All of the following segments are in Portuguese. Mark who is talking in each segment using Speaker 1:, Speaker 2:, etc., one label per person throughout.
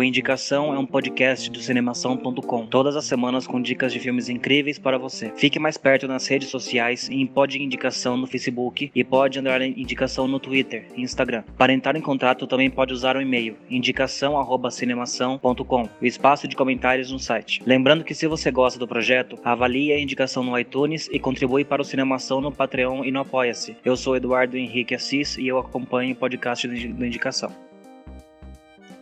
Speaker 1: O Indicação é um podcast do cinemação.com. Todas as semanas com dicas de filmes incríveis para você. Fique mais perto nas redes sociais em Pod Indicação no Facebook e Pod Underline Indicação no Twitter e Instagram. Para entrar em contato também pode usar o e-mail indicação@cinemação.com, o espaço de comentários no site. Lembrando que se você gosta do projeto, avalie a indicação no iTunes e contribui para o Cinemação no Patreon e no Apoia-se. Eu sou Eduardo Henrique Assis e eu acompanho o podcast do Indicação.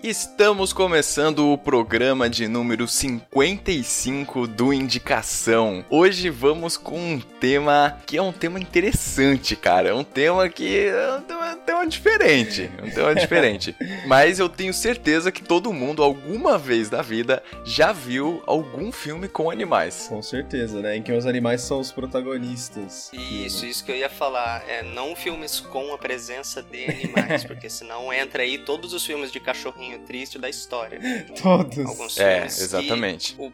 Speaker 2: Estamos começando o programa de número 55 do Indicação. Hoje vamos com um tema que é um tema interessante, cara. É um tema que um tema, diferente. Um tema diferente. Mas eu tenho certeza que todo mundo, alguma vez na vida, já viu algum filme com animais.
Speaker 3: Com certeza, né? Em que os animais são os protagonistas.
Speaker 4: Isso, isso que eu ia falar. É, não filmes com a presença de animais, porque senão entra aí todos os filmes de cachorrinho triste da história.
Speaker 3: Todos.
Speaker 4: Alguns
Speaker 2: É,
Speaker 4: filmes
Speaker 2: exatamente.
Speaker 4: O,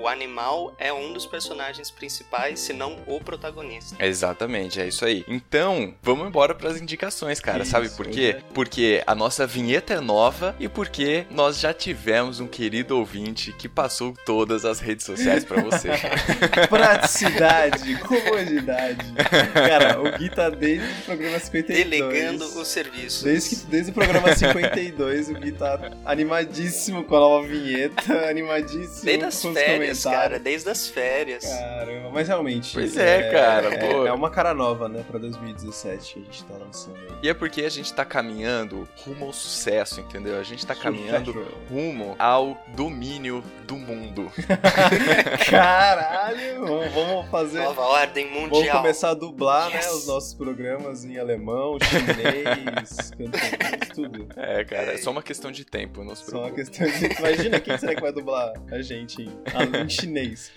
Speaker 4: o animal é um dos personagens principais, se não o protagonista.
Speaker 2: Exatamente, é isso aí. Então, vamos embora pras indicações, cara.
Speaker 3: Isso,
Speaker 2: Sabe por quê?
Speaker 3: hoje
Speaker 2: Porque a nossa vinheta é nova e porque nós já tivemos um querido ouvinte que passou todas as redes sociais pra você.
Speaker 3: Praticidade, comodidade. Cara, o Gui tá desde o programa 52.
Speaker 4: Delegando o serviço.
Speaker 3: Desde, que, desde o programa 52, o Gui tá animadíssimo com a nova vinheta, animadíssimo
Speaker 4: Desde as
Speaker 3: com os
Speaker 4: férias, cara. Desde as férias.
Speaker 3: Caramba, mas realmente.
Speaker 2: Pois é, cara,
Speaker 3: É, é uma cara nova, né, pra 2017 que a gente tá lançando aí.
Speaker 2: e é porque a gente tá caminhando rumo ao sucesso, entendeu? A gente tá caminhando rumo ao domínio do mundo.
Speaker 3: Caralho, vamos, vamos fazer.
Speaker 4: Nova ordem
Speaker 3: Vamos
Speaker 4: mundial.
Speaker 3: começar a dublar, né,
Speaker 4: Yes.
Speaker 3: os nossos programas em alemão, chinês, cantonês, tudo.
Speaker 2: É, cara, é só uma questão de tempo, não se
Speaker 3: Só uma questão de. Imagina quem será que vai dublar a gente em, chinês.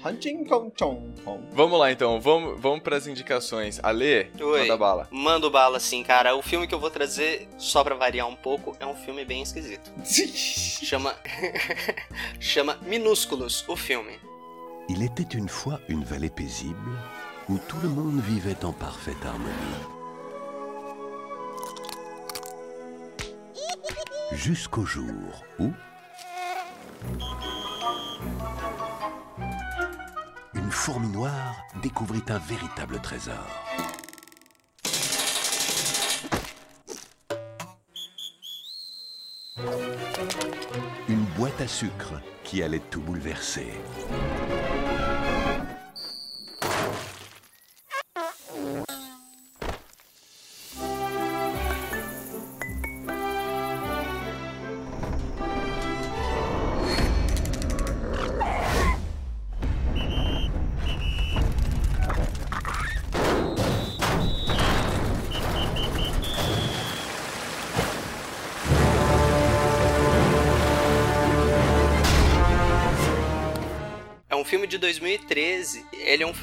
Speaker 2: Vamos lá então, vamos, vamos pras indicações. Ale,
Speaker 4: Oi.
Speaker 2: manda bala.
Speaker 4: Mando bala assim, cara. O filme que eu vou trazer, só pra variar um pouco, é um filme bem esquisito. Chama. Chama Minúsculos, o filme.
Speaker 5: Il était une fois une vallée paisible où tout le monde vivait en parfaite harmonie. Jusqu'au jour où... Une fourmi noire découvrit un véritable trésor. Une boîte à sucre qui allait tout bouleverser.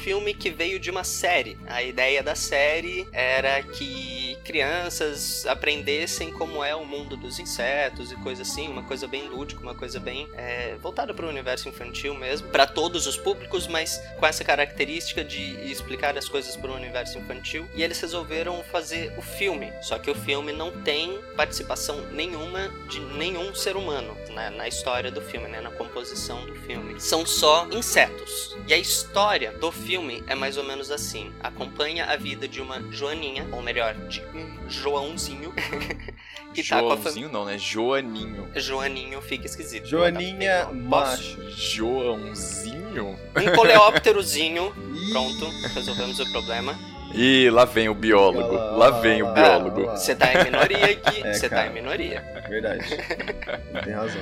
Speaker 4: Filme que veio de uma série. A ideia da série era que crianças aprendessem como é o mundo dos insetos e coisa assim, uma coisa bem lúdica, uma coisa bem é, voltada para o universo infantil mesmo, para todos os públicos, mas com essa característica de explicar as coisas para o universo infantil. E eles resolveram fazer o filme. Só que o filme não tem participação nenhuma de nenhum ser humano na, na história do filme, né, na composição do filme. São só insetos. E a história do filme é mais ou menos assim: acompanha a vida de uma Joaninha, ou melhor, de um Joãozinho, que tá com a família.
Speaker 2: Joãozinho não, né? Joaninho.
Speaker 4: Joaninho fica esquisito.
Speaker 3: Joaninha
Speaker 4: Posso?
Speaker 3: macho.
Speaker 2: Joãozinho?
Speaker 4: Um coleópterozinho. Pronto, resolvemos o problema.
Speaker 2: Ih, lá vem o biólogo.
Speaker 3: Lá,
Speaker 2: Lá
Speaker 3: olha
Speaker 2: vem
Speaker 3: lá,
Speaker 2: o biólogo.
Speaker 3: lá.
Speaker 4: Você tá em minoria aqui,
Speaker 3: É,
Speaker 4: você tá
Speaker 3: cara.
Speaker 4: em minoria.
Speaker 3: Verdade. Tem razão.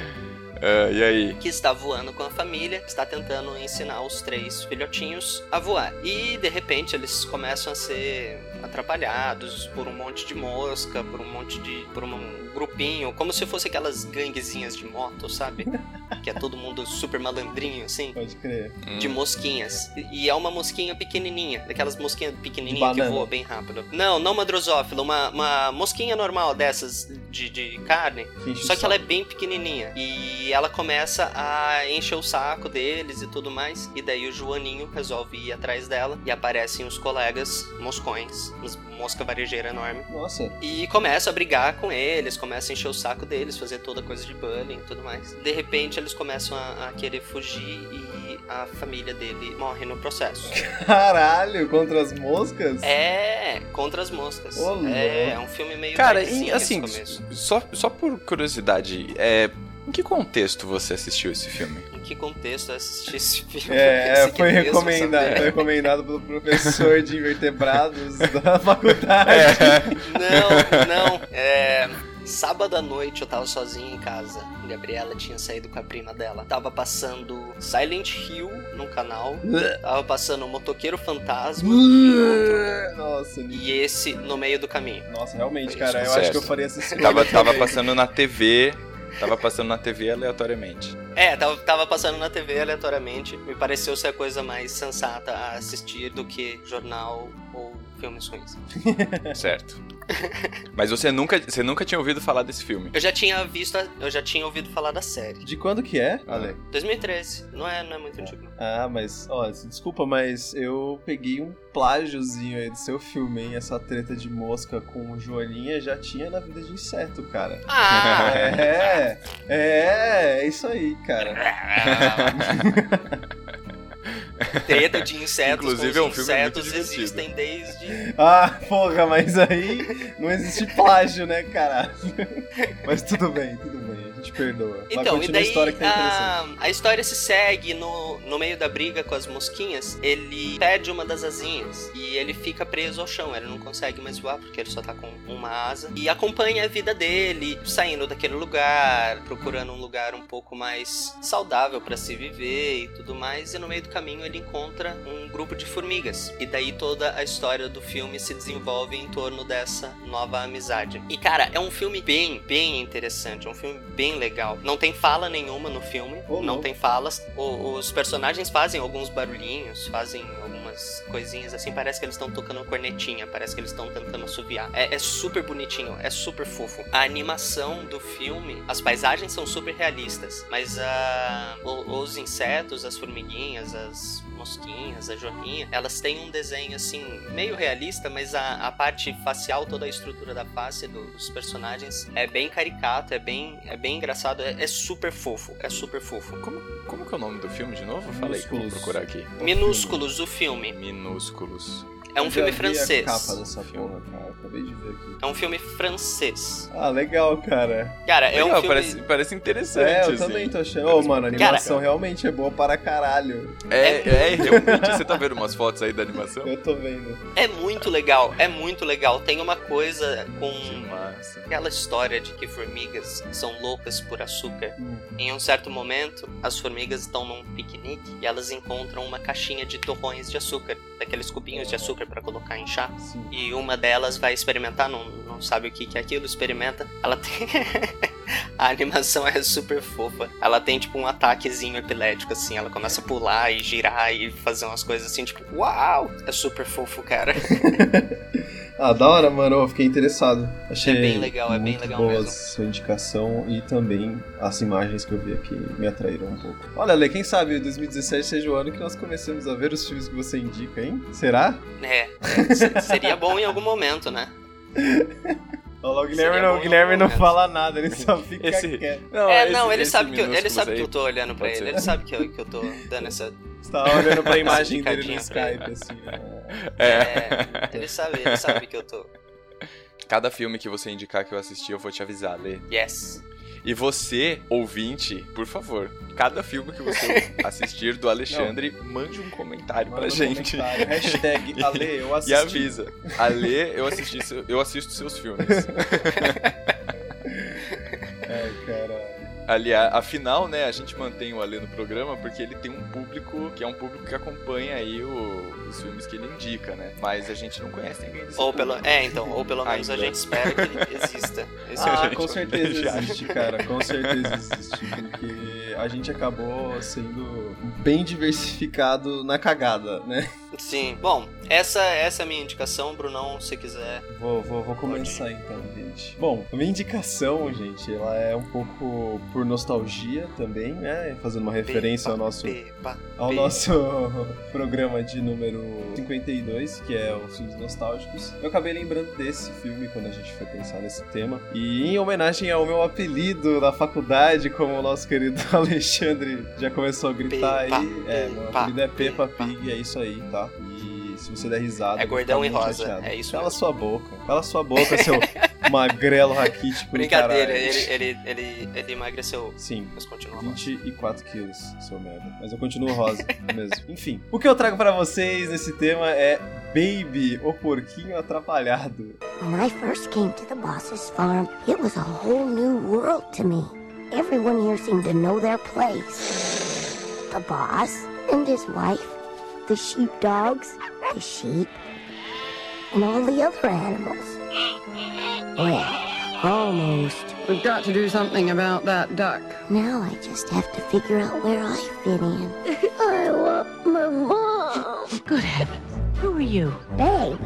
Speaker 2: Ah, e aí?
Speaker 4: que está voando com a família, está tentando ensinar os três filhotinhos a voar. E de repente eles começam a ser atrapalhados por um monte de mosca, por um monte de. por um grupinho, como se fosse aquelas ganguezinhas de moto, sabe? que é todo mundo super malandrinho, assim.
Speaker 3: Pode crer.
Speaker 4: de
Speaker 2: Hum.
Speaker 4: mosquinhas. E é uma mosquinha pequenininha, daquelas mosquinhas pequenininhas que voam bem rápido. Não, não uma drosófila, uma, uma mosquinha normal dessas de, de carne.
Speaker 3: Enche
Speaker 4: Só que ela é bem pequenininha. E ela começa a encher o saco deles e tudo mais. E daí o Joaninho resolve ir atrás dela. E aparecem os colegas moscões, mosca varejeira enorme.
Speaker 3: Nossa.
Speaker 4: E começa a brigar com eles, começa a encher o saco deles, fazer toda coisa de bullying e tudo mais. De repente eles começam a, a querer fugir e a família dele morre no processo.
Speaker 3: Caralho, contra as moscas?
Speaker 4: É, contra as moscas.
Speaker 3: Louco.
Speaker 4: é, é um filme meio
Speaker 2: Cara,
Speaker 4: esse
Speaker 2: assim, só, só por curiosidade, é, em que contexto você assistiu esse filme?
Speaker 4: Em que contexto eu assisti esse filme?
Speaker 3: É, é, foi recomendado, foi recomendado pelo professor de invertebrados da faculdade.
Speaker 4: Não, não. É, sábado à noite eu tava sozinho em casa. Gabriela tinha saído com a prima dela. Tava passando Silent Hill no canal. Tava passando Motoqueiro Fantasma e.
Speaker 3: Nossa,
Speaker 4: E esse no meio do caminho.
Speaker 3: nossa, realmente,
Speaker 4: Foi
Speaker 3: cara, eu
Speaker 2: sucesso.
Speaker 3: acho que eu faria essa escolha.
Speaker 2: Tava, tava passando na TV. Tava passando na TV aleatoriamente.
Speaker 4: É, tava, tava passando na TV aleatoriamente. Me pareceu ser a coisa mais sensata a assistir do que jornal ou filmes ruins.
Speaker 2: Certo. Mas você nunca, você nunca tinha ouvido falar desse filme.
Speaker 4: Eu já tinha visto, a- eu já tinha ouvido falar da série.
Speaker 3: De quando que é, Ale?
Speaker 4: 2013. Não é, não é muito antigo. não.
Speaker 3: Ah, mas, ó, desculpa, mas eu peguei um plágiozinho aí do seu filme, hein? Essa treta de mosca com o Joaninha já tinha na vida de inseto, cara.
Speaker 4: Ah!
Speaker 3: É, é, é isso aí, cara.
Speaker 4: Treta de insetos
Speaker 2: Inclusive,
Speaker 4: com
Speaker 2: é um
Speaker 4: os
Speaker 2: filme muito
Speaker 4: insetos existem desde...
Speaker 3: Ah, porra, mas aí não existe plágio, né, caralho? Mas tudo bem, tudo bem, gente perdoa.
Speaker 4: Então, e daí
Speaker 3: a história tá
Speaker 4: a, a história se segue no, no meio da briga com as mosquinhas. Ele perde uma das asinhas e ele fica preso ao chão. Ele não consegue mais voar porque ele só tá com uma asa. E acompanha a vida dele, saindo daquele lugar, procurando um lugar um pouco mais saudável pra se viver e tudo mais. E no meio do caminho ele encontra um grupo de formigas. E daí toda a história do filme se desenvolve em torno dessa nova amizade. E cara, é um filme bem, bem interessante. É um filme bem legal. Não tem fala nenhuma no filme.
Speaker 3: Ô,
Speaker 4: não
Speaker 3: louco.
Speaker 4: tem falas. O- os personagens fazem alguns barulhinhos, fazem algumas coisinhas assim. Parece que eles estão tocando cornetinha. Parece que eles estão tentando assoviar. É, é super bonitinho, é super fofo. A animação do filme, as paisagens são super realistas. Mas o- os insetos, as formiguinhas, as mosquinhas, a joaninha, elas têm um desenho assim, meio realista, mas a, a parte facial, toda a estrutura da face do- dos personagens é bem caricato, é bem, é bem engraçado, é, é super fofo, é super fofo.
Speaker 2: Como, como que é o nome do filme de novo? Falei que eu vou
Speaker 3: Minúsculos.
Speaker 2: procurar aqui.
Speaker 4: Minúsculos, o filme.
Speaker 2: Minúsculos.
Speaker 4: É um
Speaker 3: Eu
Speaker 4: filme francês.
Speaker 3: capa dessa porra, cara. Acabei de ver aqui.
Speaker 4: É um filme francês.
Speaker 3: Ah, legal, cara.
Speaker 4: Cara, é um
Speaker 2: Legal,
Speaker 4: filme.
Speaker 2: parece, parece interessante.
Speaker 3: É, eu
Speaker 2: assim.
Speaker 3: também tô achando. Ô, mano, a
Speaker 2: Cara-
Speaker 3: animação realmente é boa para caralho.
Speaker 2: É, é, realmente. Você tá vendo umas fotos aí da animação?
Speaker 3: Eu tô vendo.
Speaker 4: É muito legal, é muito legal. Tem uma coisa com aquela história de que formigas são loucas por açúcar.
Speaker 3: Hum.
Speaker 4: Em um certo momento, as formigas estão num piquenique e elas encontram uma caixinha de torrões de açúcar, daqueles cubinhos de açúcar pra colocar em chá.
Speaker 3: Sim.
Speaker 4: E uma delas vai experimentar, não, não sabe o que, que é aquilo, experimenta. Ela tem. a animação é super fofa. Ela tem tipo um ataquezinho epilético, assim. Ela começa a pular e girar e fazer umas coisas assim, tipo, uau! É super fofo, cara.
Speaker 3: Ah, da hora, mano. Eu fiquei interessado. Achei
Speaker 4: É bem legal, é bem
Speaker 3: muito
Speaker 4: legal
Speaker 3: boa
Speaker 4: mesmo.
Speaker 3: a sua indicação e também as imagens que eu vi aqui me atraíram um pouco. Olha, Lê, quem sabe 2017 seja o ano que nós comecemos a ver os filmes que você indica, hein? Será?
Speaker 4: É, se- seria bom em algum momento, né?
Speaker 3: Olha lá, o Guilherme, não, o Guilherme não fala nada, ele só fica
Speaker 2: Esse-
Speaker 3: quieto.
Speaker 2: Não,
Speaker 4: é,
Speaker 2: esse-
Speaker 4: não, ele
Speaker 2: esse
Speaker 4: sabe, que eu, ele sabe
Speaker 2: aí
Speaker 4: que eu tô olhando pra
Speaker 2: pode
Speaker 4: ele,
Speaker 2: ser.
Speaker 4: ele sabe que eu, que eu tô dando essa.
Speaker 3: Você tá olhando pra imagem dele no Skype, assim. né?
Speaker 4: É, ele sabe, ele sabe que eu tô.
Speaker 2: Cada filme que você indicar que eu assisti, eu vou te avisar, Lê.
Speaker 4: Yes.
Speaker 2: E você, ouvinte, por favor, cada filme que você assistir do Alexandre, mande um comentário
Speaker 3: Manda
Speaker 2: pra
Speaker 3: no
Speaker 2: gente.
Speaker 3: comentário, Hashtag Ale, eu
Speaker 2: E
Speaker 3: assisti.
Speaker 2: avisa. Ale, eu, assisti eu assisto seus filmes. Aliás, afinal, né, a gente mantém o Alê no programa porque ele tem um público que é um público que acompanha aí o- os filmes que ele indica, né? Mas a gente não conhece ninguém desse
Speaker 4: Ou pelo, é, então, ou pelo menos a
Speaker 2: Ainda.
Speaker 4: gente espera que exista. Esse
Speaker 3: Ah, com certeza existe, cara. Com certeza existe. Porque a gente acabou sendo bem diversificado na cagada, né?
Speaker 4: Sim. Bom, essa, essa é a minha indicação, Brunão, se quiser.
Speaker 3: Vou, vou, vou começar então, gente. Bom, a minha indicação, gente, ela é um pouco por nostalgia também, né? Fazendo uma referência ao nosso
Speaker 4: Pepa,
Speaker 3: ao
Speaker 4: Pepa.
Speaker 3: nosso programa de número 52, que é os filmes nostálgicos. Eu acabei lembrando desse filme quando a gente foi pensar nesse tema. E em homenagem ao meu apelido da faculdade, como o nosso querido Alexandre já começou a gritar
Speaker 4: Pepa,
Speaker 3: aí. É, meu apelido é Peppa
Speaker 4: Pepa.
Speaker 3: Pig, é isso aí, tá? E se você der risada.
Speaker 4: É
Speaker 3: eu
Speaker 4: gordão e rosa,
Speaker 3: chateado.
Speaker 4: é isso
Speaker 3: Cala
Speaker 4: mesmo.
Speaker 3: sua boca. Cala sua boca, seu magrelo raquítico.
Speaker 4: Brincadeira, ele, ele, ele, ele emagreceu.
Speaker 3: Sim.
Speaker 4: Mas continua.
Speaker 3: 24 quilos, seu merda. Mas eu continuo rosa mesmo. Enfim, o que eu trago pra vocês nesse tema é Baby, o porquinho atrapalhado.
Speaker 6: When I first came to the boss's farm, it was a whole new world to me. Everyone here seemed to know their place. The boss and his wife, the sheepdogs, the sheep, and all the other animals. Well, almost.
Speaker 7: We've got to do something about that duck.
Speaker 6: Now I just have to figure out where I fit in. I want my mom.
Speaker 8: Good heavens. Who are you?
Speaker 6: Babe,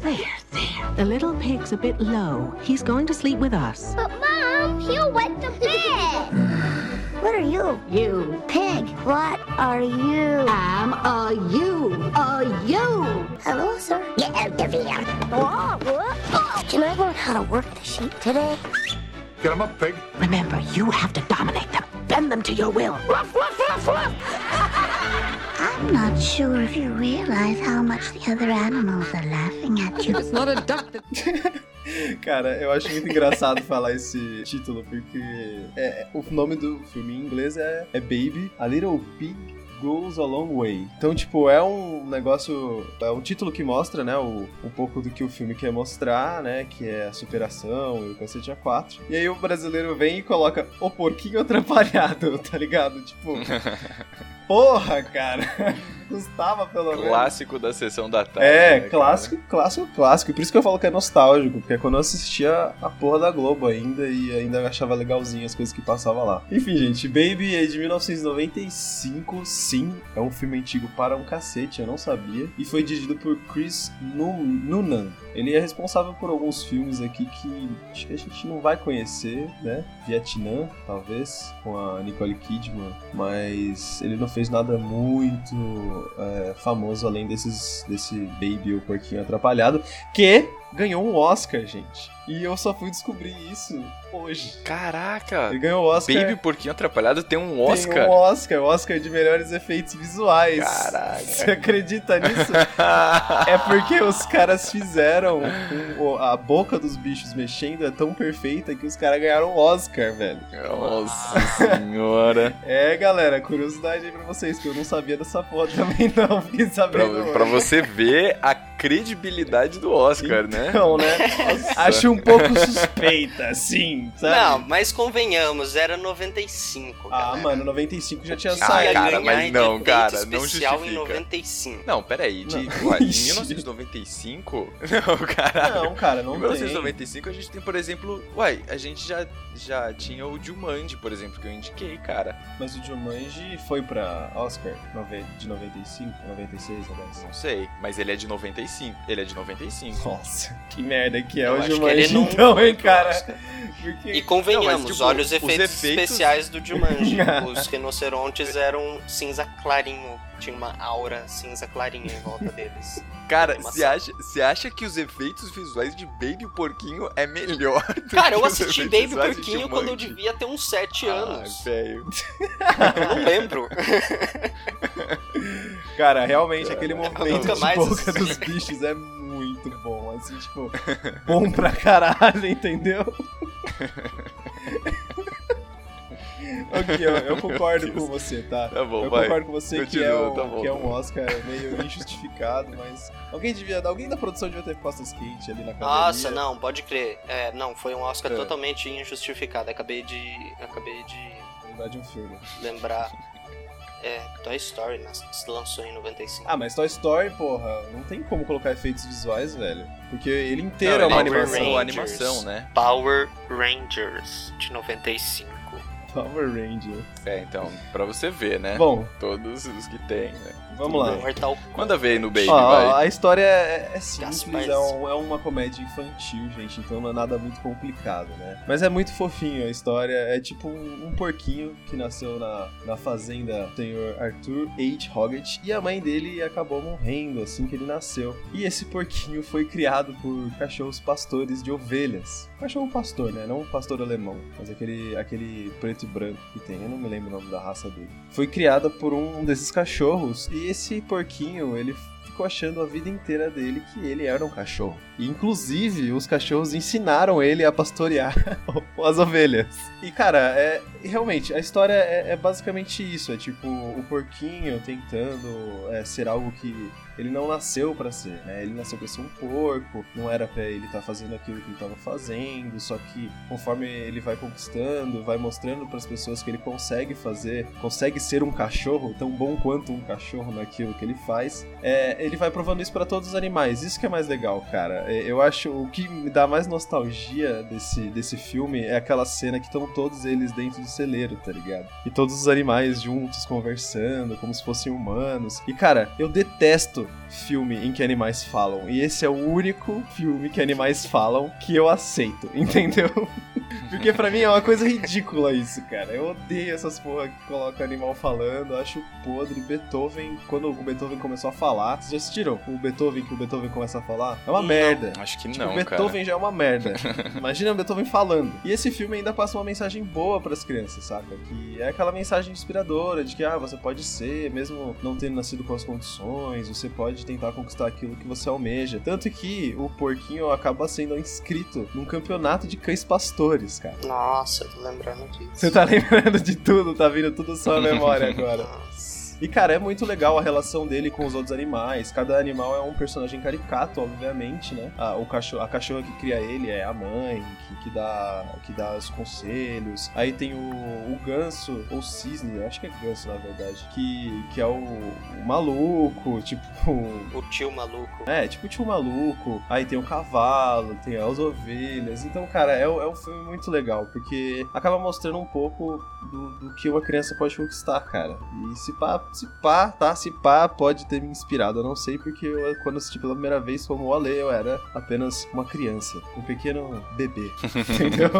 Speaker 8: There, there. The little pig's a bit low. He's going to sleep with us.
Speaker 6: But Mom, he'll wet the bed. what are you?
Speaker 8: You.
Speaker 6: Pig, what are you?
Speaker 8: I'm a you. A you.
Speaker 6: Hello, sir. Get out of here. Whoa, whoa. Can I learn how to work the sheep today?
Speaker 9: Get him up, pig.
Speaker 8: Remember, you have to dominate them. Bend them to your will. Ruff, ruff, ruff, ruff.
Speaker 6: I'm not sure if you realize how much the other animals are laughing at you.
Speaker 7: It's not a duck that
Speaker 3: Cara, eu acho muito engraçado falar esse título, porque é, o nome do filme em inglês é, é Baby, A Little Pig Goes a Long Way. Então, tipo, é um negócio. É um título que mostra, né, o, um pouco do que o filme quer mostrar, né? Que é a superação e o cacete a 4. E aí o brasileiro vem e coloca o porquinho atrapalhado, tá ligado? Tipo. Porra, cara! Custava pelo menos.
Speaker 2: Clássico da sessão da tarde.
Speaker 3: É,
Speaker 2: né, cara?
Speaker 3: clássico, clássico, clássico. E por isso que eu falo que é nostálgico, porque é quando eu assistia a porra da Globo ainda e ainda achava legalzinho as coisas que passava lá. Enfim, gente, Baby é de 1995, sim, é um filme antigo para um cacete, eu não sabia. E foi dirigido por Chris Noonan. Ele é responsável por alguns filmes aqui que acho que a gente não vai conhecer, né? Vietnã, talvez, com a Nicole Kidman, mas ele não fez nada muito é, famoso além desses desse Baby o Porquinho Atrapalhado, que ganhou um Oscar, gente. E eu só fui descobrir isso hoje.
Speaker 2: Caraca!
Speaker 3: Ele ganhou o Oscar.
Speaker 2: Baby Porquinho Atrapalhado tem um
Speaker 3: Tem
Speaker 2: Oscar.
Speaker 3: um Oscar, o Oscar de melhores efeitos visuais.
Speaker 2: Caraca.
Speaker 3: Você acredita nisso? É porque os caras fizeram um- a boca dos bichos mexendo é tão perfeita que os caras ganharam o Oscar, velho.
Speaker 2: Nossa senhora.
Speaker 3: É, galera, curiosidade aí pra vocês, que eu não sabia dessa porra também não, fiquei
Speaker 2: Pra,
Speaker 3: sabendo.
Speaker 2: pra você ver a credibilidade do Oscar, né?
Speaker 3: Então, né? Acho um pouco suspeita, assim, sabe?
Speaker 4: Não, mas convenhamos, era 95.
Speaker 3: Ah,
Speaker 4: galera.
Speaker 3: mano, 95 já tinha
Speaker 2: Ah,
Speaker 3: saído.
Speaker 2: cara, mas não, cara, não
Speaker 4: especial em
Speaker 2: justifica.
Speaker 4: 95.
Speaker 2: Não, peraí, de,
Speaker 3: Não.
Speaker 2: ué, em
Speaker 3: Ixi.
Speaker 2: 1995? Não, caralho.
Speaker 3: Não, cara, não
Speaker 2: em
Speaker 3: tem.
Speaker 2: 1995 a gente tem, por exemplo, uai, a gente já, já tinha o Jumanji, por exemplo, que eu indiquei, cara.
Speaker 3: Mas o Jumanji foi pra Oscar de 95, 96, aliás.
Speaker 2: Não sei, mas ele é de 95. Ele é de 95.
Speaker 3: Nossa, que merda que é
Speaker 4: Eu
Speaker 3: o
Speaker 4: que
Speaker 3: Jumanji
Speaker 4: não
Speaker 3: então, hein, cara? Porque...
Speaker 4: E convenhamos,
Speaker 2: Não, mas, tipo,
Speaker 4: olha os
Speaker 2: os
Speaker 4: efeitos,
Speaker 2: efeitos-
Speaker 4: especiais do Jumanji. os rinocerontes eram cinza clarinho, tinha uma aura cinza clarinha em volta deles.
Speaker 2: Cara, você acha, acha que os efeitos visuais de Baby Porquinho é melhor do
Speaker 4: Cara,
Speaker 2: que
Speaker 4: eu assisti
Speaker 2: efeitos
Speaker 4: Baby Porquinho quando eu devia ter uns 7 anos.
Speaker 2: Ah, velho.
Speaker 4: Eu não lembro.
Speaker 3: Cara, realmente, aquele movimento
Speaker 4: nunca
Speaker 3: de boca
Speaker 4: assisti.
Speaker 3: dos bichos é muito bom. Assim, tipo, bom pra caralho, entendeu? Ok, eu, eu concordo com você, tá?
Speaker 2: Tá bom,
Speaker 3: eu
Speaker 2: vai.
Speaker 3: concordo com você que,
Speaker 2: Continua,
Speaker 3: é, um,
Speaker 2: tá bom,
Speaker 3: que é um. Oscar meio injustificado, mas alguém devia, alguém da produção devia ter costas quentes ali na academia.
Speaker 4: Nossa, não, pode crer. É, não, foi um Oscar
Speaker 3: É.
Speaker 4: totalmente injustificado. Acabei de. Acabei de
Speaker 3: Lembrar de um filme.
Speaker 4: lembrar. É, Toy Story se lançou em 95.
Speaker 3: Ah, mas Toy Story, porra, não tem como colocar efeitos visuais, velho. Porque ele inteiro
Speaker 2: Não,
Speaker 3: é uma animação.
Speaker 2: uma
Speaker 4: Rangers.
Speaker 2: animação, né?
Speaker 4: Power Rangers de 95.
Speaker 3: Power Ranger.
Speaker 2: É, então, pra você ver, né?
Speaker 3: Bom,
Speaker 2: Todos os que tem, né?
Speaker 3: Vamos lá.
Speaker 4: Mortal
Speaker 2: Manda ver aí no Baby,
Speaker 3: Ó,
Speaker 2: vai.
Speaker 3: a história é, é simples,
Speaker 4: Gaspar.
Speaker 3: é, um- é uma comédia infantil, gente, então não é nada muito complicado, né? Mas é muito fofinho a história, é tipo um, um porquinho que nasceu na, na fazenda do senhor Arthur H. Hoggett e a mãe dele acabou morrendo assim que ele nasceu. E esse porquinho foi criado por cachorros pastores de ovelhas. Cachorro pastor, né? Não um pastor alemão, mas aquele, aquele preto e branco que tem, eu não me lembro o nome da raça dele. Foi criada por um desses cachorros e esse porquinho, ele ficou achando a vida inteira dele que ele era um cachorro. E, inclusive, os cachorros ensinaram ele a pastorear as ovelhas. E, cara, é realmente, a história é, é basicamente isso. É tipo, o porquinho tentando é, ser algo que ele não nasceu pra ser, né? Ele nasceu pra ser um porco, não era pra ele estar fazendo aquilo que ele tava fazendo, só que conforme ele vai conquistando, vai mostrando pras pessoas que ele consegue fazer, consegue ser um cachorro, tão bom quanto um cachorro naquilo que ele faz, é, ele vai provando isso pra todos os animais. Isso que é mais legal, cara. É, Eu acho o que me dá mais nostalgia desse, desse filme é aquela cena que estão todos eles dentro do celeiro, tá ligado? E todos os animais juntos conversando, como se fossem humanos. E cara, eu detesto filme em que animais falam. E esse é o único filme que animais falam que eu aceito, entendeu? Porque pra mim é uma coisa ridícula isso, cara. Eu odeio essas porra que colocam animal falando, acho podre. Beethoven, quando o Beethoven começou a falar, vocês já assistiram o Beethoven que o Beethoven começa a falar? É uma
Speaker 4: Não.
Speaker 3: merda.
Speaker 2: Acho que
Speaker 3: Tipo,
Speaker 2: não,
Speaker 3: Beethoven já é uma merda. Imagina o Beethoven falando. E esse filme ainda passa uma mensagem boa pras crianças, saca? Que é aquela mensagem inspiradora de que, ah, você pode ser, mesmo não tendo nascido com as condições, você pode tentar conquistar aquilo que você almeja. Tanto que o porquinho acaba sendo inscrito num campeonato de cães pastores, cara.
Speaker 4: Nossa, tô lembrando disso.
Speaker 3: Você tá lembrando de tudo, tá vindo tudo só à memória agora.
Speaker 4: Nossa.
Speaker 3: E, cara, é muito legal a relação dele com os outros animais. Cada animal é um personagem caricato, obviamente, né? A, o cachorro, a cachorra que cria ele é a mãe, que, que, dá, que dá os conselhos. Aí tem o, o ganso, ou cisne, eu acho que é ganso, na verdade, que, que é o, o maluco, tipo...
Speaker 4: O tio maluco.
Speaker 3: É, tipo o tio maluco. Aí tem o cavalo, tem as ovelhas. Então, cara, é, é um filme muito legal, porque acaba mostrando um pouco do, do que uma criança pode conquistar, cara. E se pá, se pá, tá? Se pá, pode ter me inspirado. Eu não sei, porque eu, quando assisti pela primeira vez como o Ale, eu era apenas uma criança, um pequeno bebê. Entendeu?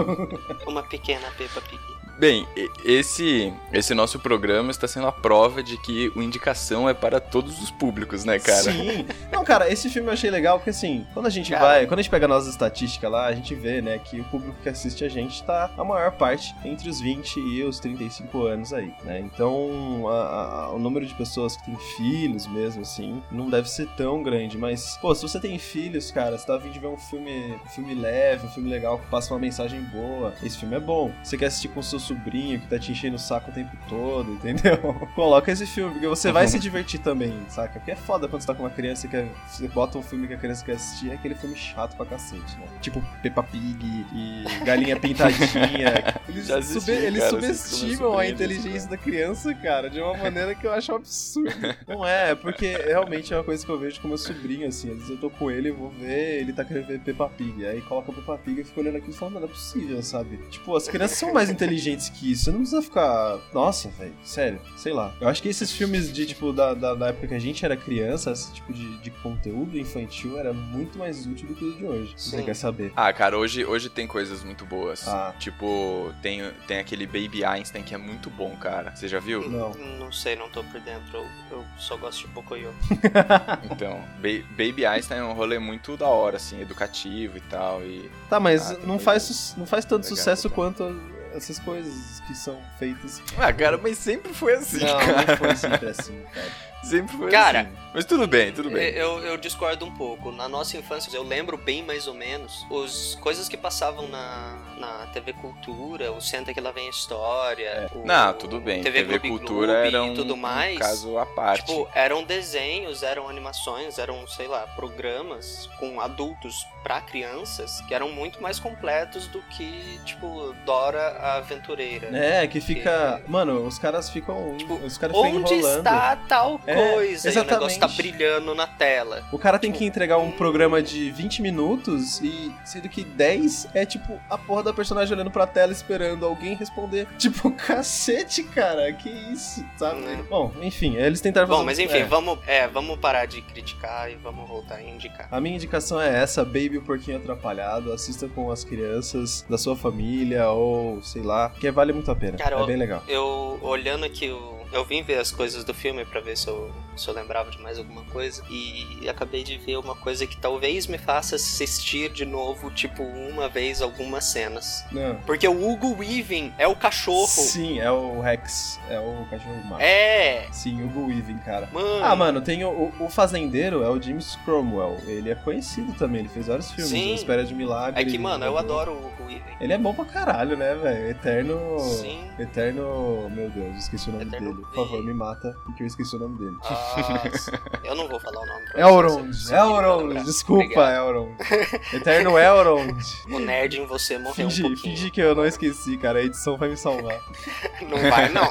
Speaker 4: Uma pequena Peppa Pig.
Speaker 2: Bem, esse, esse nosso programa está sendo a prova de que o indicação é para todos os públicos, né, cara?
Speaker 3: Sim. Não, cara, esse filme eu achei legal porque assim, quando a gente
Speaker 4: Cara.
Speaker 3: vai, quando a gente pega a nossa estatística lá, a gente vê, né, que o público que assiste a gente tá a maior parte entre os 20 e os 35 anos aí, né? Então, a- a- o número de pessoas que têm filhos mesmo assim, não deve ser tão grande, mas pô, se você tem filhos, cara, você tá vindo ver um filme, um filme leve, um filme legal que passa uma mensagem boa, esse filme é bom. Você quer assistir com seu sobrinho que tá te enchendo o saco o tempo todo, entendeu? Coloca esse filme, porque você vai se divertir também, saca? Porque é foda quando você tá com uma criança e quer, você bota um filme que a criança quer assistir, é aquele filme chato pra cacete, né? Tipo Peppa Pig e Galinha Pintadinha. Eles,
Speaker 2: assisti,
Speaker 3: eles
Speaker 2: cara, com
Speaker 3: subestimam a
Speaker 2: sobrinho,
Speaker 3: inteligência da criança, cara, de uma maneira que eu acho um absurdo. Não é, é porque realmente é uma coisa que eu vejo com meu sobrinho, assim. Às vezes eu tô com ele, eu vou ver, ele tá querendo ver Peppa Pig. Aí coloca o Peppa Pig e fica olhando aquilo e fala, não, não é possível, sabe? Tipo, as crianças são mais inteligentes que isso. Você não precisa ficar. Nossa, velho, sério, sei lá. Eu acho que esses filmes de, tipo, da, da, da época que a gente era criança, esse tipo de, de conteúdo infantil era muito mais útil do que o de hoje. Se você
Speaker 4: Sim.
Speaker 3: quer saber.
Speaker 2: Ah, cara, hoje, hoje tem coisas muito boas.
Speaker 3: Ah.
Speaker 2: Tipo, tem, tem aquele Baby Einstein que é muito bom, cara. Você já viu?
Speaker 3: Não.
Speaker 4: Não sei, não tô por dentro. Eu, eu só gosto de Pocoyo.
Speaker 2: Então, Ba- Baby Einstein é um rolê muito da hora, assim, educativo e tal. E
Speaker 3: Tá, mas
Speaker 2: Ah,
Speaker 3: não, faz, não faz tanto
Speaker 2: legal,
Speaker 3: sucesso
Speaker 2: tá.
Speaker 3: quanto essas coisas que são feitas.
Speaker 2: Ah, cara, mas sempre foi assim,
Speaker 3: Não,
Speaker 2: cara.
Speaker 3: não foi sempre assim, cara.
Speaker 2: Sempre foi
Speaker 4: Cara,
Speaker 2: assim. Mas tudo bem, tudo bem.
Speaker 4: Eu, eu discordo um pouco. Na nossa infância, eu lembro bem mais ou menos os coisas que passavam na, na TV Cultura, o Senta que lá vem a história. o-
Speaker 2: Não, tudo bem.
Speaker 4: TV,
Speaker 2: TV, Cultura
Speaker 4: Globo
Speaker 2: era um,
Speaker 4: e tudo mais.
Speaker 2: um caso à parte.
Speaker 4: Tipo, eram desenhos, eram animações, eram, sei lá, programas com adultos pra crianças que eram muito mais completos do que, tipo, Dora a Aventureira.
Speaker 3: É, que fica. Mano, os caras ficam.
Speaker 4: Tipo,
Speaker 3: os caras ficam
Speaker 4: Onde
Speaker 3: enrolando.
Speaker 4: está tal
Speaker 3: É,
Speaker 4: coisa? E o negócio tá brilhando na tela.
Speaker 3: O cara tem que entregar um programa de 20 minutos e sendo que 10 é tipo a porra da personagem olhando pra tela esperando alguém responder. Tipo, cacete, cara, que isso, sabe?
Speaker 4: Né.
Speaker 3: Bom, enfim, eles tentaram fazer.
Speaker 4: Bom, mas enfim,
Speaker 3: é.
Speaker 4: vamos, é, vamos parar de criticar e vamos voltar a indicar.
Speaker 3: A minha indicação é essa, Baby o Porquinho Atrapalhado. Assista com as crianças da sua família ou sei lá, que vale muito a pena.
Speaker 4: Cara,
Speaker 3: é bem legal.
Speaker 4: Eu, olhando aqui, eu, eu vim ver as coisas do filme pra ver se eu, se eu lembrava de mais alguma coisa. E acabei de ver uma coisa que talvez me faça assistir de novo, tipo, uma vez algumas cenas.
Speaker 3: Não.
Speaker 4: Porque o Hugo Weaving é o cachorro.
Speaker 3: Sim, é o Rex, é o cachorro macho.
Speaker 4: É!
Speaker 3: Sim, Hugo Weaving, cara.
Speaker 4: Mano.
Speaker 3: Ah, mano, tem o, o- fazendeiro, é o James Cromwell. Ele é conhecido também, ele fez vários filmes.
Speaker 4: Sim.
Speaker 3: Espera de Milagre.
Speaker 4: É que, mano, eu adoro o Hugo Weaving.
Speaker 3: Ele é bom pra caralho, né, velho? Eterno.
Speaker 4: Sim.
Speaker 3: Eterno. Meu Deus, esqueci o nome
Speaker 4: Eterno
Speaker 3: dele. Por favor, me mata, porque eu esqueci o nome dele.
Speaker 4: Nossa, eu não vou falar o nome pra
Speaker 3: Elrond, Elrond, desculpa,
Speaker 4: Obrigado.
Speaker 3: Elrond. Eterno Elrond.
Speaker 4: O nerd em você morreu um
Speaker 3: Fingi,
Speaker 4: pouquinho.
Speaker 3: fingi que eu não esqueci, cara. A edição vai me salvar.
Speaker 4: Não vai, não.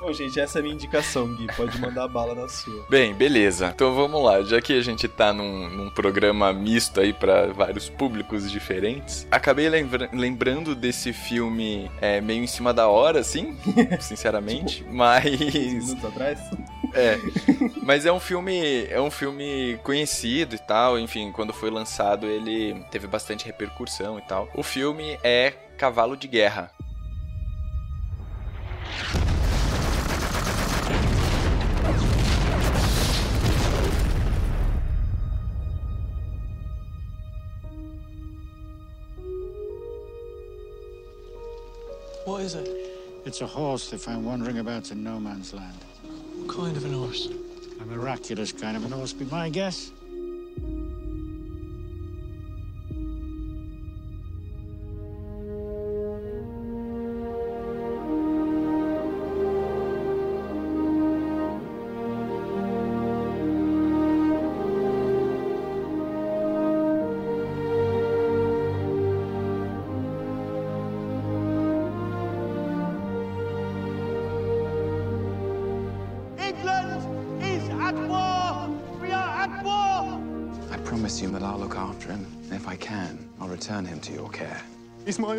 Speaker 3: Bom, gente, essa é a minha indicação, Gui. Pode mandar bala na sua.
Speaker 2: Bem, beleza. Então vamos lá. Já que a gente tá num, num programa misto aí pra vários públicos diferentes, acabei lembra- lembrando desse filme é, meio em cima da hora, assim, sinceramente. Mas.
Speaker 3: Minutos atrás?
Speaker 2: É. Mas é um filme. É um filme conhecido e tal. Enfim, quando foi lançado, ele teve bastante repercussão e tal. O filme é Cavalo de Guerra.
Speaker 10: What is it?
Speaker 11: It's a horse they found wandering about in no man's land.
Speaker 10: What kind of an horse?
Speaker 11: A miraculous kind of an horse, be my guess.
Speaker 12: Look after him. And if I can, I'll return him to your care.
Speaker 10: He's my.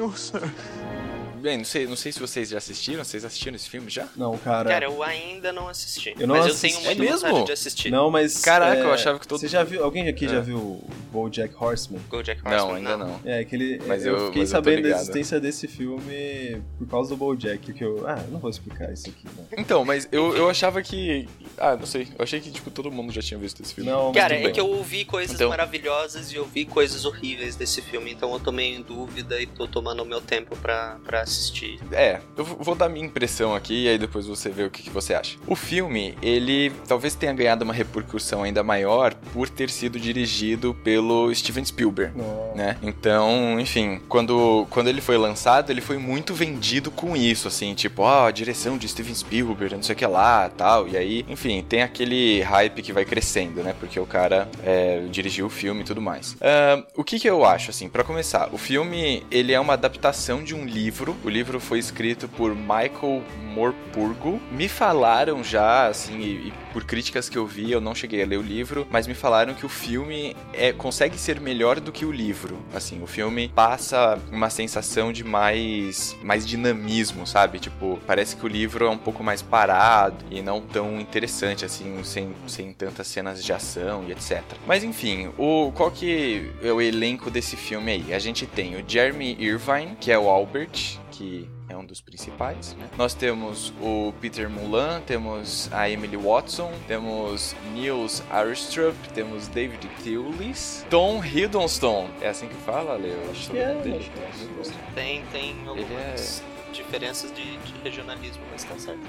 Speaker 2: Bem, não sei, não sei se vocês já assistiram. Vocês assistiram esse filme já?
Speaker 3: Não, cara.
Speaker 4: Cara, eu ainda não assisti.
Speaker 3: Eu não
Speaker 4: mas
Speaker 3: assisti.
Speaker 4: eu tenho muita
Speaker 2: É mesmo?
Speaker 4: vontade de assistir.
Speaker 3: Não, mas.
Speaker 2: Caraca,
Speaker 3: é,
Speaker 2: eu achava que todo
Speaker 3: Você já viu. Alguém aqui
Speaker 2: É.
Speaker 3: já viu o Bojack Horseman?
Speaker 4: Bojack
Speaker 2: Não,
Speaker 4: Horseman,
Speaker 2: ainda não.
Speaker 3: É, que ele.
Speaker 2: Mas
Speaker 3: eu,
Speaker 2: eu-
Speaker 3: fiquei
Speaker 2: mas eu
Speaker 3: sabendo da
Speaker 2: ligado.
Speaker 3: existência desse filme por causa do Bojack, que eu. Ah, eu não vou explicar isso aqui, não.
Speaker 2: Então, mas eu, eu achava que. Ah, não sei. Eu achei que, tipo, todo mundo já tinha visto esse filme.
Speaker 3: Não,
Speaker 4: Cara, é que eu ouvi coisas
Speaker 2: Então-
Speaker 4: maravilhosas e eu vi coisas horríveis desse filme, então eu tô meio em dúvida e tô tomando o meu tempo pra, pra assistir.
Speaker 2: É, eu vou dar minha impressão aqui e aí depois você vê o que, que você acha. O filme, ele talvez tenha ganhado uma repercussão ainda maior por ter sido dirigido pelo Steven Spielberg.
Speaker 3: Nossa.
Speaker 2: Né? Então, enfim, quando, quando ele foi lançado, ele foi muito vendido com isso, assim, tipo, ó, a direção de Steven Spielberg, não sei o que lá, tal. E aí, enfim, tem aquele hype que vai crescendo, né? Porque o cara é, dirigiu o filme e tudo mais. Ah, o que que eu acho, assim, pra começar, o filme, ele é uma adaptação de um livro. O livro foi escrito por Michael Morpurgo. Me falaram já, assim, e, e por críticas que eu vi, eu não cheguei a ler o livro, mas me falaram que o filme é, consegue ser melhor do que o livro. Assim, o filme passa uma sensação de mais, mais dinamismo, sabe? Tipo, parece que o livro é um pouco mais parado e não tão interessante, assim, sem, sem tantas cenas de ação e etc. Mas enfim, o, qual que é o elenco desse filme aí? A gente tem o Jeremy Irvine, que é o Albert, que é um dos principais. Né? Nós temos o Peter Mulan, temos a Emily Watson, temos Niels Arstrup, temos David Thewlis, Tom Hiddleston. É assim que fala, Leo?
Speaker 3: Acho que é, acho que é.
Speaker 4: Tem, tem
Speaker 2: Ele é...
Speaker 4: diferenças de, de regionalismo, mas tá certo.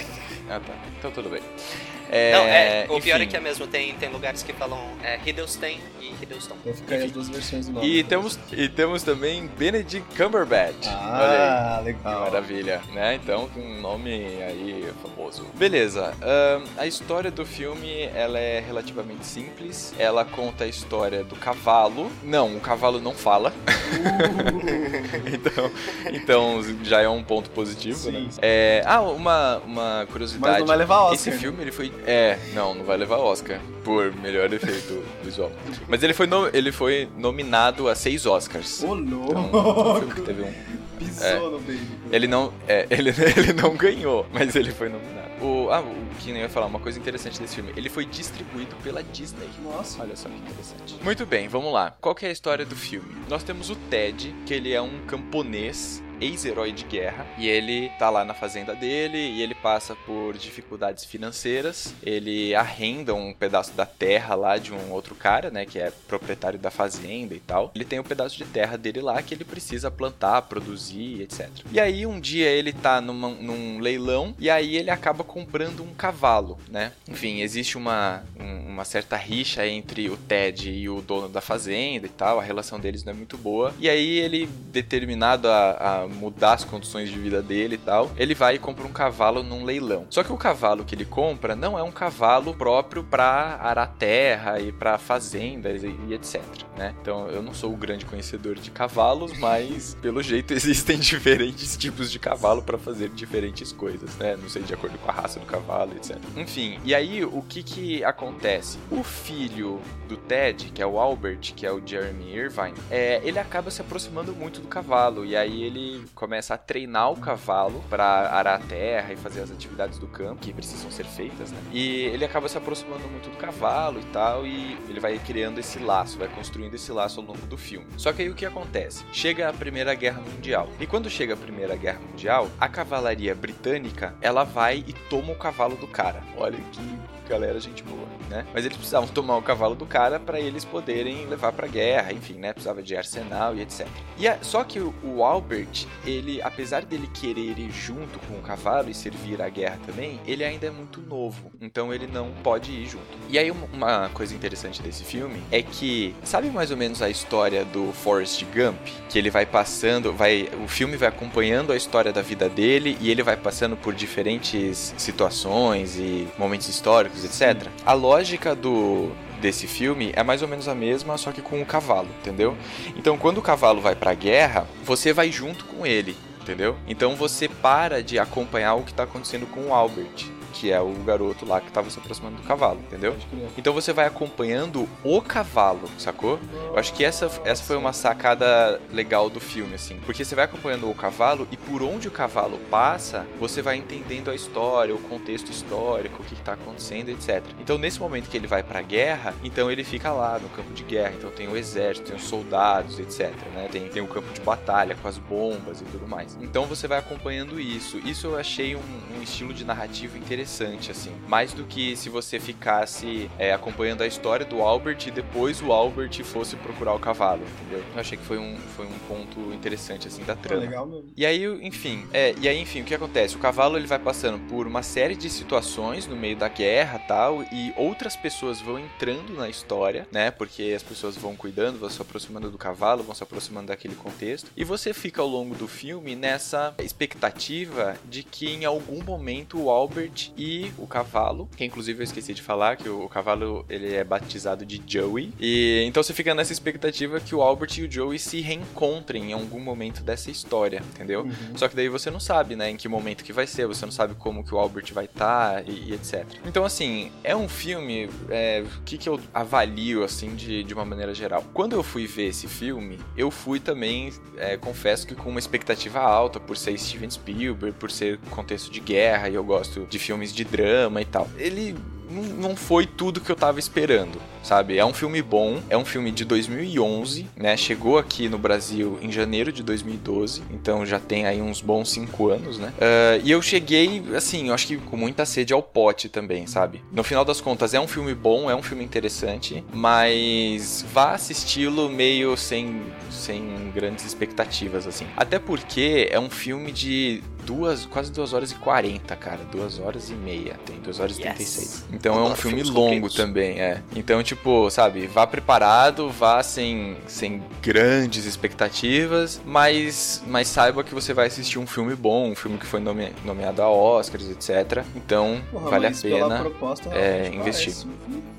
Speaker 2: ah, tá. Então tudo bem.
Speaker 4: É, não, é, o pior é que é mesmo, tem, tem lugares que falam é, Hiddleston e Hiddleston.
Speaker 3: Então fica aí as duas versões do nome.
Speaker 2: E temos, e temos também Benedict Cumberbatch.
Speaker 3: Ah, legal.
Speaker 2: Que maravilha, né? Então, um nome aí famoso. Beleza, uh, a história do filme, ela é relativamente simples. Ela conta a história do cavalo. Não, o cavalo não fala. Uh. então, então, já é um ponto positivo,
Speaker 3: Sim.
Speaker 2: né? É, ah, uma, uma curiosidade.
Speaker 3: Mas não vai levar Oscar.
Speaker 2: Esse filme, ele foi é, não, não vai levar Oscar por melhor efeito visual. Mas ele foi, no, ele foi nominado a seis Oscars.
Speaker 3: Ô, louco!
Speaker 2: Então, um filme que teve um.
Speaker 3: Pisou
Speaker 2: é,
Speaker 3: no baby.
Speaker 2: Ele não, é, ele, ele não ganhou, mas ele foi nominado. O, ah, o que nem ia falar, uma coisa interessante desse filme. Ele foi distribuído pela Disney.
Speaker 3: Nossa.
Speaker 2: Olha só que interessante. Muito bem, vamos lá. Qual que é a história do filme? Nós temos o Ted, que ele é um camponês ex-herói de guerra, e ele tá lá na fazenda dele e ele passa por dificuldades financeiras. Ele arrenda um pedaço da terra lá de um outro cara, né, que é proprietário da fazenda e tal. Ele tem um pedaço de terra dele lá que ele precisa plantar, produzir, etc. E aí um dia ele tá numa, num leilão e aí ele acaba comprando um cavalo, né? Enfim, existe uma, uma certa rixa entre o Ted e o dono da fazenda e tal, a relação deles não é muito boa. E aí ele, determinado a, a mudar as condições de vida dele e tal, ele vai e compra um cavalo num leilão. Só que o cavalo que ele compra não é um cavalo próprio para arar terra e para fazendas e, e etc, né? Então eu não sou o grande conhecedor de cavalos, mas pelo jeito existem diferentes tipos de cavalo para fazer diferentes coisas, né? Não sei de acordo com a raça do cavalo, etc. Enfim, e aí o que que acontece? O filho do Ted, que é o Albert, que é o Jeremy Irvine, é, ele acaba se aproximando muito do cavalo e aí ele começa a treinar o cavalo para arar a terra e fazer as atividades do campo que precisam ser feitas, né? E ele acaba se aproximando muito do cavalo e tal, e ele vai criando esse laço, vai construindo esse laço ao longo do filme. Só que aí o que acontece? Chega a Primeira Guerra Mundial. E quando chega a Primeira Guerra Mundial, a cavalaria britânica, ela vai e toma o cavalo do cara. Olha que galera, gente boa, né? Mas eles precisavam tomar o cavalo do cara para eles poderem levar para guerra, enfim, né? Precisava de arsenal e etc. E a, só que o, o, Albert, ele, apesar dele querer ir junto com o cavalo e servir à guerra também, ele ainda é muito novo, então ele não pode ir junto. E aí uma, uma coisa interessante desse filme é que sabe mais ou menos a história do Forrest Gump, que ele vai passando, vai, o filme vai acompanhando a história da vida dele e ele vai passando por diferentes situações e momentos históricos etc. A lógica do desse filme é mais ou menos a mesma, só que com o cavalo, entendeu? Então, quando o cavalo vai pra guerra, você vai junto com ele, entendeu? Então você para de acompanhar o que tá acontecendo com o Albert que é o garoto lá que estava se aproximando do cavalo, entendeu? Então você vai acompanhando o cavalo, sacou? Eu acho que essa, essa foi uma sacada legal do filme, assim. Porque você vai acompanhando o cavalo e por onde o cavalo passa, você vai entendendo a história, o contexto histórico, o que está acontecendo, etc. Então nesse momento que ele vai pra guerra, então ele fica lá no campo de guerra. Então tem o exército, tem os soldados, etc. Né? Tem, tem o campo de batalha com as bombas e tudo mais. Então você vai acompanhando isso. Isso eu achei um, um estilo de narrativa interessante interessante, assim. Mais do que se você ficasse é, acompanhando a história do Albert e depois o Albert fosse procurar o cavalo, entendeu? Eu achei que foi um, foi um ponto interessante, assim, da trama.
Speaker 3: legal mesmo.
Speaker 2: E aí, enfim, é, e aí, enfim, o que acontece? O cavalo ele vai passando por uma série de situações no meio da guerra tal, e outras pessoas vão entrando na história, né? Porque as pessoas vão cuidando, vão se aproximando do cavalo, vão se aproximando daquele contexto. E você fica ao longo do filme nessa expectativa de que em algum momento o Albert e o cavalo, que inclusive eu esqueci de falar que o, cavalo ele é batizado de Joey. E então você fica nessa expectativa que o Albert e o Joey se reencontrem em algum momento dessa história, entendeu?
Speaker 3: Uhum.
Speaker 2: Só que daí você não sabe, né, em que momento que vai ser, você não sabe como que o Albert vai estar tá, e, e, etc. Então assim, é um filme, é, que que eu avalio assim de, de uma maneira geral? Quando eu fui ver esse filme, eu fui também, é, confesso que com uma expectativa alta por ser Steven Spielberg, por ser contexto de guerra e eu gosto de filmes de drama e tal. Ele não foi tudo que eu tava esperando. sabe? É um filme bom, é um filme de 2011, né? Chegou aqui no Brasil em janeiro de 2012, então já tem aí uns bons cinco anos, né? Uh, e eu cheguei, assim, eu acho que com muita sede ao pote também, sabe? No final das contas, é um filme bom, é um filme interessante, mas vá assisti-lo meio sem, sem grandes expectativas, assim. Até porque é um filme de duas, quase duas horas e 40, cara. Duas horas e meia. Tem duas horas e yes. 36. Então é um filme longo também, é. Então, tipo, sabe, vá preparado, vá sem, sem grandes expectativas, mas, mas saiba que você vai assistir um filme bom, um filme que foi nome, nomeado a Oscars, etc. Então, Porra, vale a pena proposta, é, investir.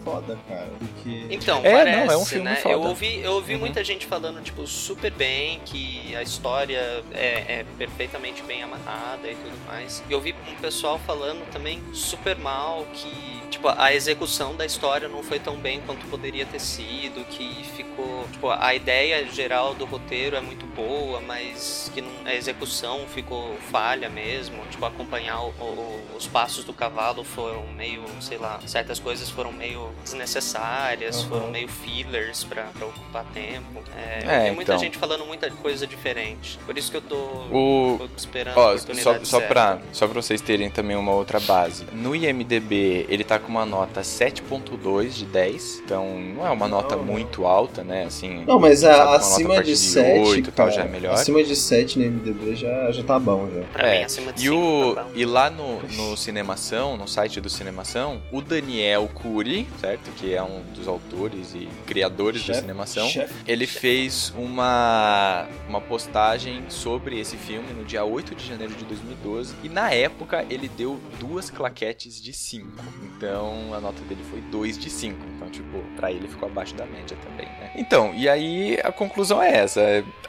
Speaker 3: Foda, cara, porque...
Speaker 4: Então, é, parece, não, é um filme né? Foda. Eu ouvi, eu ouvi uhum. muita gente falando, tipo, super bem, que a história é, é perfeitamente bem amarrada e tudo mais. E eu vi um pessoal falando também super mal que, tipo, a execução da história não foi tão bem quanto poderia ter sido, que ficou, tipo, a ideia geral do roteiro é muito boa, mas que não, a execução ficou falha mesmo, tipo, acompanhar o, o, os passos do cavalo foram meio, sei lá, certas coisas foram meio desnecessárias, uhum. foram meio fillers pra, pra ocupar tempo. É, é, vi muita então... gente falando muita coisa diferente. Por isso que eu tô,
Speaker 2: o...
Speaker 4: tô esperando
Speaker 2: Ó, só, só, pra, só pra vocês terem também uma outra base. No IMDB, ele tá com uma nota 7.2 de 10. Então, não é uma nota não, muito alta, né? Assim,
Speaker 3: não, mas a, acima de 7, 8,
Speaker 2: cara, tal, já é melhor.
Speaker 3: Acima de 7 no IMDB já, já tá bom, já.
Speaker 4: Pra é. mim, acima de
Speaker 2: e,
Speaker 4: 5
Speaker 2: o,
Speaker 4: tá bom.
Speaker 2: e lá no, no Cinemação, no site do Cinemação, o Daniel Cury, certo? Que é um dos autores e criadores chef, do Cinemação, chef, ele chef. fez uma, uma postagem sobre esse filme no dia 8 de janeiro de 2012 e na época ele deu duas claquetes de 5. Então a nota dele foi 2 de 5. Então, tipo, pra ele ficou abaixo da média também, né? Então, e aí a conclusão é essa.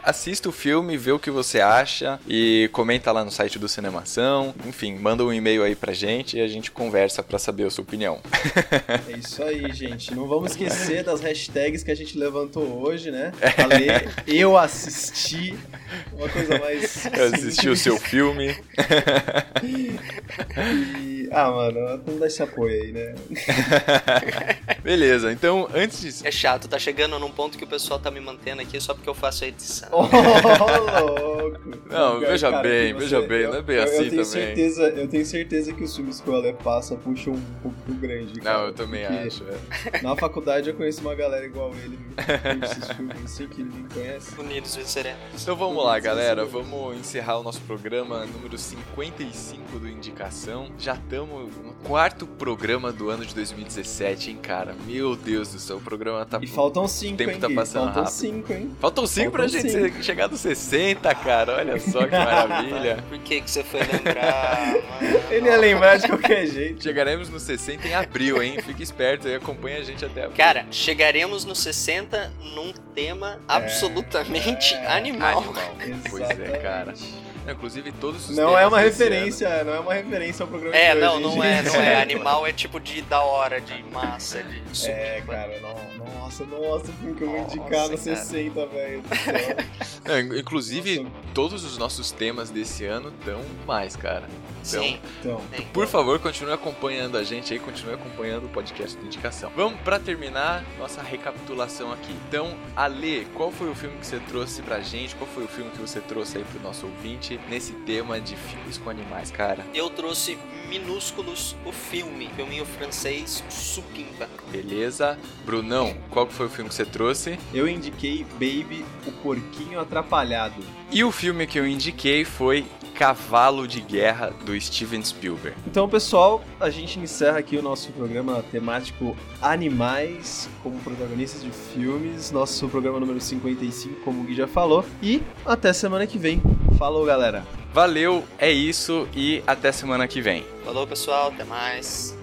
Speaker 2: Assista o filme, vê o que você acha e comenta lá no site do Cinemação. Enfim, manda um e-mail aí pra gente e a gente conversa para saber a sua opinião.
Speaker 3: é isso aí, gente. Não vamos esquecer das hashtags que a gente levantou hoje, né? Falei, eu assisti. Uma coisa mais.
Speaker 2: Eu assisti o seu filme.
Speaker 3: E... Ah, mano, vamos dar esse apoio aí, né?
Speaker 2: Beleza, então antes disso.
Speaker 4: É chato, tá chegando num ponto que o pessoal tá me mantendo aqui só porque eu faço a edição.
Speaker 3: Oh, louco!
Speaker 2: Não, cara, veja cara, bem, veja bem, eu, não é bem eu, assim
Speaker 3: eu tenho
Speaker 2: também.
Speaker 3: Certeza, eu tenho certeza que os filmes que o Ale passa puxam um pouco grande. Cara,
Speaker 2: não, eu também acho. É.
Speaker 3: Na faculdade eu conheço uma galera igual ele, esses filmes assim que ninguém conhece.
Speaker 4: Unidos venceremos.
Speaker 2: Então vamos lá, galera, vamos encerrar o nosso programa número 55 do Indicação. Já estamos no quarto programa do ano de 2017, hein, cara? Meu Deus do céu, o programa tá.
Speaker 3: E faltam 5,
Speaker 2: O tempo
Speaker 3: hein,
Speaker 2: tá passando
Speaker 3: faltam
Speaker 2: rápido.
Speaker 3: 5, hein?
Speaker 2: Faltam 5 pra gente
Speaker 3: cinco.
Speaker 2: chegar nos 60, cara. Olha só que maravilha.
Speaker 4: Por que, que você foi lembrar, mano?
Speaker 3: Ele ia lembrar de qualquer jeito.
Speaker 2: Chegaremos nos 60 em abril, hein? Fique esperto e acompanha a gente até abril.
Speaker 4: Cara, chegaremos nos 60 num tema absolutamente
Speaker 3: é,
Speaker 4: animal.
Speaker 2: Animal. Pois é, cara. Inclusive todos os
Speaker 3: Não é uma referência,
Speaker 2: ano-
Speaker 3: não é uma referência ao programa
Speaker 4: É,
Speaker 3: de
Speaker 4: não,
Speaker 3: hoje,
Speaker 4: não é, não é. Animal é tipo de da hora, de massa, de
Speaker 3: É, cara, não, nossa, nossa, o filme que eu vou indicar no
Speaker 4: cara.
Speaker 3: 60, velho.
Speaker 2: inclusive,
Speaker 3: Nossa.
Speaker 2: todos os nossos temas desse ano estão mais, cara. Então,
Speaker 4: Sim.
Speaker 3: Então.
Speaker 2: Por favor, continue acompanhando a gente aí, continue acompanhando o podcast de indicação. Vamos pra terminar nossa recapitulação aqui. Então, Ale, qual foi o filme que você trouxe pra gente? Qual foi o filme que você trouxe aí pro nosso ouvinte nesse tema de filmes com animais, cara?
Speaker 4: Eu trouxe Minúsculos, o filme, filminho francês, supimpa.
Speaker 2: Beleza? Brunão, qual foi o filme que você trouxe?
Speaker 3: eu indiquei Baby, o porquinho atrapalhado.
Speaker 2: E o filme que eu indiquei foi Cavalo de Guerra do Steven Spielberg.
Speaker 3: Então, pessoal, a gente encerra aqui o nosso programa temático Animais como protagonistas de filmes. Nosso programa número 55, como o Gui já falou. E até semana que vem. Falou, galera.
Speaker 2: Valeu, é isso e até semana que vem.
Speaker 4: Falou, pessoal, até mais.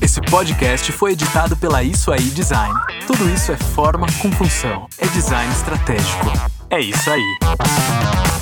Speaker 13: Esse podcast foi editado pela Isso Aí Design. Tudo isso é forma com função. É design estratégico. É isso aí.